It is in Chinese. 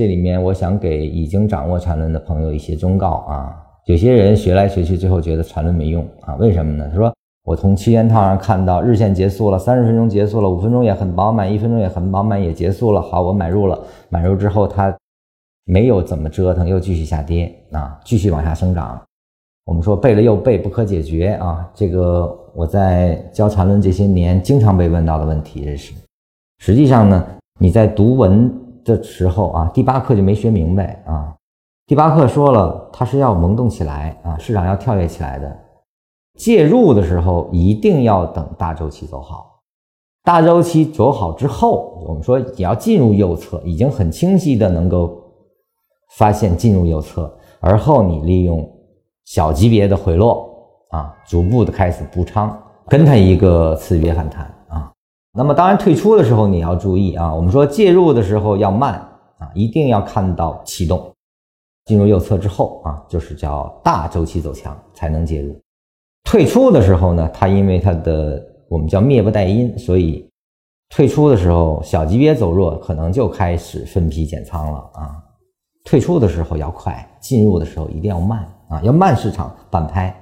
这里面我想给已经掌握缠论的朋友一些忠告啊。有些人学来学去，最后觉得缠论没用啊？为什么呢？他说我从期间套上看到日线结束了，三十分钟结束了，五分钟也很饱满，一分钟也很饱满，也结束了。好，我买入了，买入之后它没有怎么折腾，又继续下跌啊，继续往下生长。我们说背了又背，不可解决啊。这个我在教缠论这些年经常被问到的问题，这是。实际上呢，你在读文。的时候啊，第八课就没学明白啊。第八课说了，它是要萌动起来啊，市场要跳跃起来的。介入的时候一定要等大周期走好，大周期走好之后，我们说也要进入右侧，已经很清晰的能够发现进入右侧，而后你利用小级别的回落啊，逐步的开始补仓，跟它一个次级别反弹。那么当然，退出的时候你要注意啊。我们说介入的时候要慢啊，一定要看到启动，进入右侧之后啊，就是叫大周期走强才能介入。退出的时候呢，它因为它的我们叫灭不带因，所以退出的时候小级别走弱，可能就开始分批减仓了啊。退出的时候要快，进入的时候一定要慢啊，要慢市场反拍。